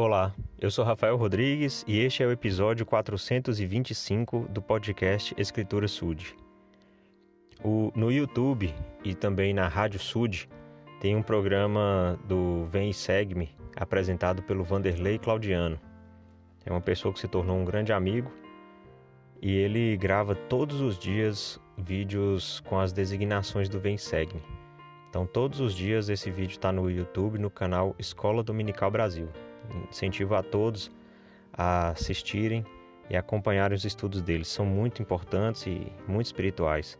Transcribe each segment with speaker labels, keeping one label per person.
Speaker 1: Olá, eu sou Rafael Rodrigues e este é o episódio 425 do podcast Escritura Sud. O, no YouTube e também na Rádio Sud tem um programa do Vem e Segue-me apresentado pelo Vanderlei Claudiano. É uma pessoa que se tornou um grande amigo e ele grava todos os dias vídeos com as designações do Vem e Segue-me. Então, todos os dias esse vídeo está no YouTube, no canal Escola Dominical Brasil. Incentivo a todos a assistirem e acompanharem os estudos deles. São muito importantes e muito espirituais.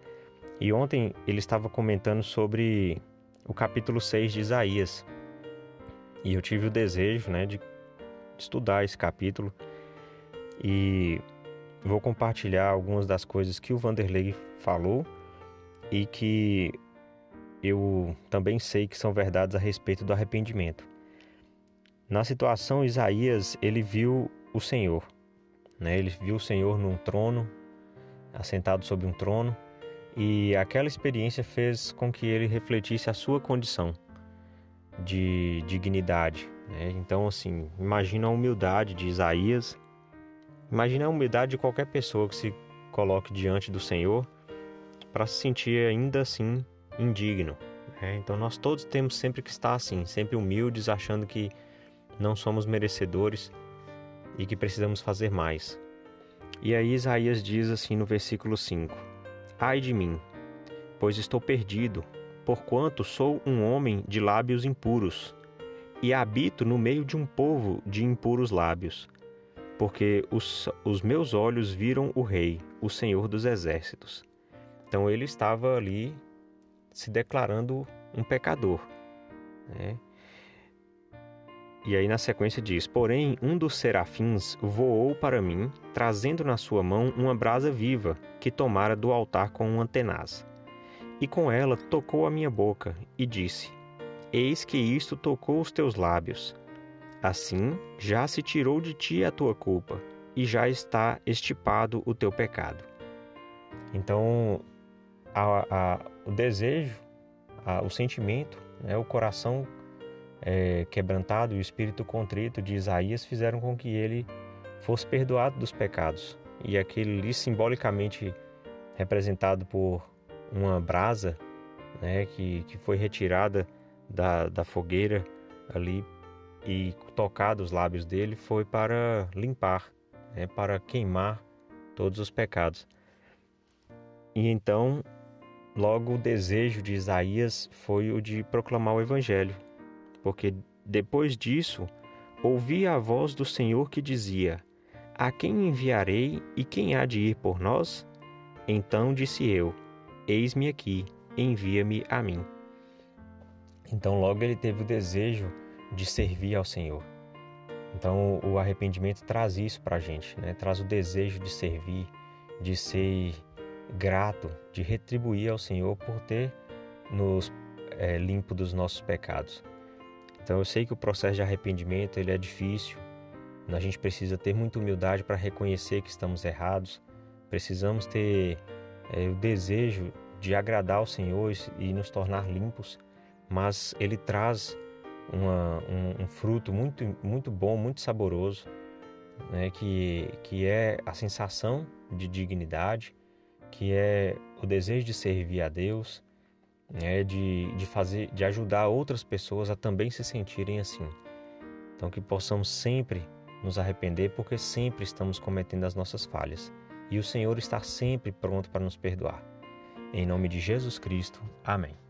Speaker 1: E ontem ele estava comentando sobre o capítulo 6 de Isaías. E eu tive o desejo né, de estudar esse capítulo e vou compartilhar algumas das coisas que o Vanderlei falou e que eu também sei que são verdades a respeito do arrependimento. Na situação, Isaías ele viu o Senhor, né? Ele viu o Senhor num trono, assentado sobre um trono, e aquela experiência fez com que ele refletisse a sua condição de dignidade. Né? Então, assim, imagina a humildade de Isaías, imagina a humildade de qualquer pessoa que se coloque diante do Senhor para se sentir ainda assim indigno. Né? Então, nós todos temos sempre que estar assim, sempre humildes, achando que não somos merecedores e que precisamos fazer mais. E aí Isaías diz assim no versículo 5: Ai de mim, pois estou perdido, porquanto sou um homem de lábios impuros, e habito no meio de um povo de impuros lábios, porque os, os meus olhos viram o Rei, o Senhor dos Exércitos. Então ele estava ali se declarando um pecador. Né? E aí na sequência diz: Porém, um dos serafins voou para mim, trazendo na sua mão uma brasa viva, que tomara do altar com uma tenaz. E com ela tocou a minha boca, e disse: Eis que isto tocou os teus lábios. Assim já se tirou de ti a tua culpa, e já está estipado o teu pecado. Então, a, a, o desejo, a, o sentimento, né, o coração é, quebrantado e o espírito contrito de Isaías fizeram com que ele fosse perdoado dos pecados. E aquele ali, simbolicamente representado por uma brasa né, que, que foi retirada da, da fogueira ali e tocado os lábios dele, foi para limpar, né, para queimar todos os pecados. E então, logo o desejo de Isaías foi o de proclamar o Evangelho, porque depois disso ouvi a voz do Senhor que dizia: A quem enviarei e quem há de ir por nós? Então disse eu: Eis-me aqui, envia-me a mim. Então logo ele teve o desejo de servir ao Senhor. Então o arrependimento traz isso para a gente, né? traz o desejo de servir, de ser grato, de retribuir ao Senhor por ter nos é, limpo dos nossos pecados. Então eu sei que o processo de arrependimento ele é difícil. A gente precisa ter muita humildade para reconhecer que estamos errados. Precisamos ter é, o desejo de agradar ao Senhor e nos tornar limpos. Mas Ele traz uma, um, um, fruto muito, muito bom, muito saboroso, né? que, que é a sensação de dignidade, que é o desejo de servir a Deus, é de, de fazer, de ajudar outras pessoas a também se sentirem assim. Então que possamos sempre nos arrepender, porque sempre estamos cometendo as nossas falhas e o Senhor está sempre pronto para nos perdoar. Em nome de Jesus Cristo. Amém.